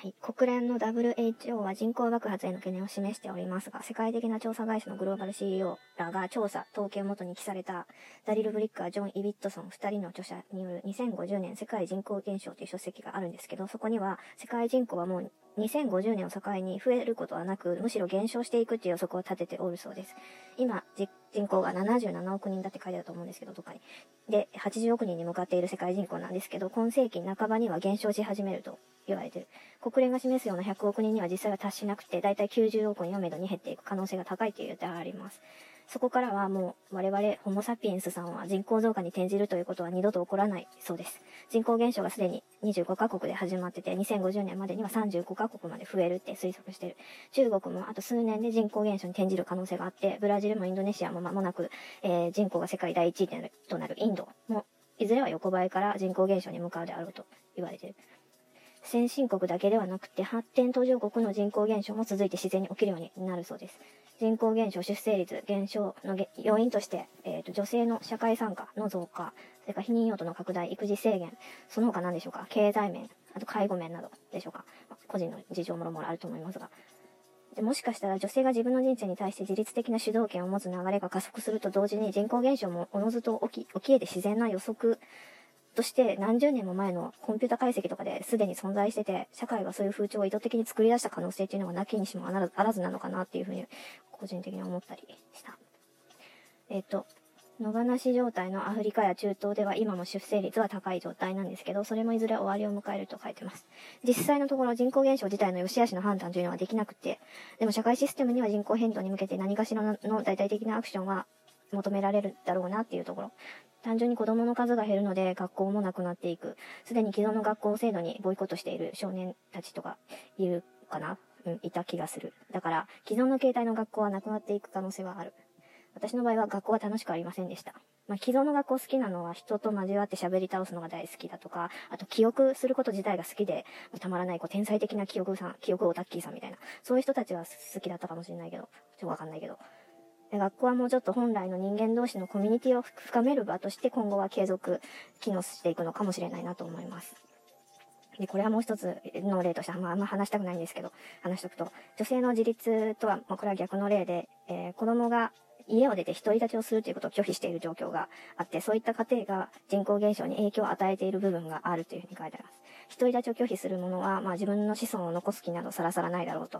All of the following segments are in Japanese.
はい、国連の WHO は人口爆発への懸念を示しておりますが、世界的な調査会社のグローバル CEO らが調査、統計をもとに記された、ダリル・ブリッカー、ジョン・イビットソン2人の著者による2050年世界人口減少という書籍があるんですけど、そこには世界人口はもう2050年を境に増えることはなく、むしろ減少していくっていう予測を立てておるそうです。今、人口が77億人だって書いてあると思うんですけど、とかに。で、80億人に向かっている世界人口なんですけど、今世紀半ばには減少し始めると言われてる。国連が示すような100億人には実際は達しなくて、だいたい90億人をめどに減っていく可能性が高いという予定があります。そこからはもう我々ホモサピエンスさんは人口増加に転じるということは二度と起こらないそうです。人口減少がすでに25カ国で始まってて、2050年までには35カ国まで増えるって推測してる。中国もあと数年で人口減少に転じる可能性があって、ブラジルもインドネシアも間もなく、えー、人口が世界第一位となるインドも、いずれは横ばいから人口減少に向かうであろうと言われてる。先進国だけではなくて発展途上国の人口減少も続いて自然に起きるようになるそうです。人口減少、出生率減少の要因として、えーと、女性の社会参加の増加、それから避妊用途の拡大、育児制限、その他何でしょうか、経済面、あと介護面などでしょうか、まあ、個人の事情もろもろあると思いますが、でもしかしたら女性が自分の人生に対して自律的な主導権を持つ流れが加速すると同時に人口減少もおのずと起き、起き得て自然な予測として何十年も前のコンピュータ解析とかですでに存在してて、社会がそういう風潮を意図的に作り出した可能性っていうのがなきにしもあらずなのかなっていうふうに個人的に思ったりした。えっ、と、野放し状態のアフリカや中東では今も出生率は高い状態なんですけど、それもいずれ終わりを迎えると書いてます。実際のところ人口減少自体の良し悪しの判断というのはできなくて、でも社会システムには人口変動に向けて何かしらの大々的なアクションは求められるだろうなっていうところ。単純に子供の数が減るので学校もなくなっていく。すでに既存の学校制度にボイコットしている少年たちとかいるかな？うん、いた気がする。だから、既存の形態の学校はなくなっていく可能性はある。私の場合は学校は楽しくありませんでした。まあ、既存の学校好きなのは人と交わって喋り倒すのが大好きだとか、あと記憶すること自体が好きで、たまらないこう天才的な記憶さん、記憶オタッキーさんみたいな、そういう人たちは好きだったかもしれないけど、ちょっとわかんないけど。学校はもうちょっと本来の人間同士のコミュニティを深める場として今後は継続機能していくのかもしれないなと思います。で、これはもう一つの例として、まあ、あんま話したくないんですけど、話しとくと、女性の自立とは、まあ、これは逆の例で、えー、子供が家を出て独り立ちをするということを拒否している状況があって、そういった家庭が人口減少に影響を与えている部分があるというふうに書いてあります。独り立ちを拒否する者は、まあ自分の子孫を残す気などさらさらないだろうと。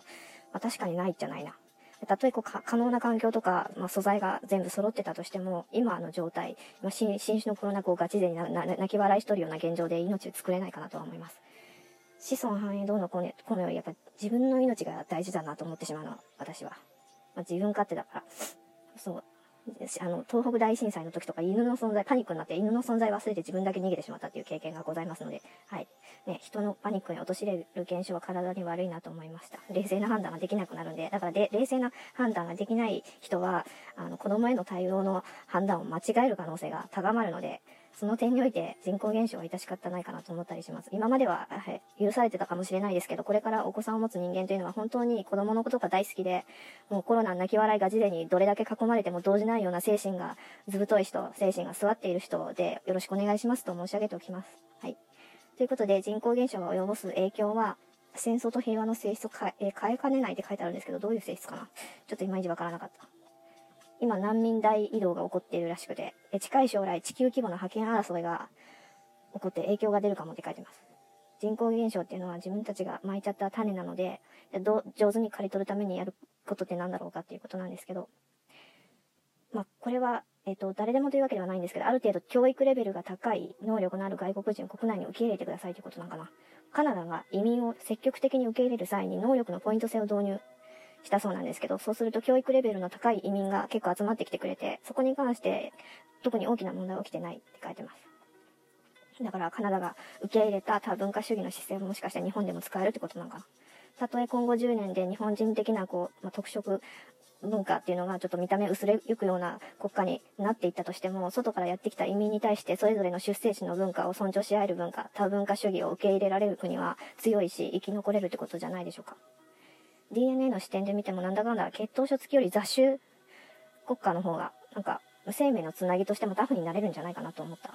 まあ確かにないじゃないな。たとえこう可能な環境とか、まあ、素材が全部揃ってたとしても、今の状態、まあ、新種のコロナ禍をガチ勢に泣き笑いしとるような現状で命を作れないかなとは思います。子孫繁栄どうのこのこのよりやっぱ自分の命が大事だなと思ってしまうのは私は。まあ、自分勝手だから。そう。あの、東北大震災の時とか犬の存在、パニックになって犬の存在忘れて自分だけ逃げてしまったっていう経験がございますので、はい。ね、人のパニックに陥れる現象は体に悪いなと思いました。冷静な判断ができなくなるんで、だからで、冷静な判断ができない人は、あの、子供への対応の判断を間違える可能性が高まるので、その点において人口減少は致し方ないかなと思ったりします。今までは、はい、許されてたかもしれないですけど、これからお子さんを持つ人間というのは本当に子供のことが大好きで、もうコロナ泣き笑いが事前にどれだけ囲まれても動じないような精神が、ずぶとい人、精神が座っている人で、よろしくお願いしますと申し上げておきます。はい。ということで、人口減少が及ぼす影響は、戦争と平和の性質を変え変えかねないって書いてあるんですけど、どういう性質かな？ちょっといまいちわからなかった。今難民大移動が起こっているらしくて、近い将来地球規模の覇権争いが起こって影響が出るかもって書いてます。人口減少っていうのは自分たちが巻いちゃった種なので、ど上手に刈り取るためにやることって何だろうかっていうことなんですけど、まあ、これは、えっ、と、誰でもというわけではないんですけど、ある程度教育レベルが高い能力のある外国人を国内に受け入れてくださいということなのかな。カナダが移民を積極的に受け入れる際に能力のポイント制を導入したそうなんですけど、そうすると教育レベルの高い移民が結構集まってきてくれて、そこに関して特に大きな問題は起きてないって書いてます。だからカナダが受け入れた多文化主義の姿勢ももしかしたら日本でも使えるってことなのかな。たとえ今後10年で日本人的なこう、まあ、特色文化っていうのがちょっと見た目薄れゆくような国家になっていったとしても、外からやってきた移民に対してそれぞれの出生地の文化を尊重し合える文化、多文化主義を受け入れられる国は強いし生き残れるってことじゃないでしょうか。DNA の視点で見てもなんだかんだ血統書付きより雑種国家の方が、なんか、無生命のつなぎとしてもタフになれるんじゃないかなと思った。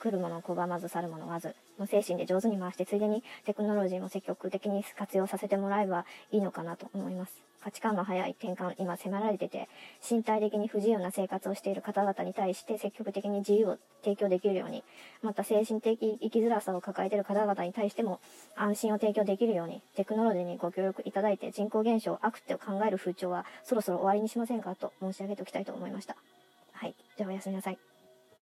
来るものを拒まず去るものわず。の精神で上手に回して、ついでにテクノロジーも積極的に活用させてもらえばいいのかなと思います。価値観の早い転換、今迫られてて、身体的に不自由な生活をしている方々に対して積極的に自由を提供できるように、また精神的生きづらさを抱えている方々に対しても安心を提供できるように、テクノロジーにご協力いただいて人口減少、悪って考える風潮はそろそろ終わりにしませんかと申し上げておきたいと思いました。はい。ではおやすみなさい。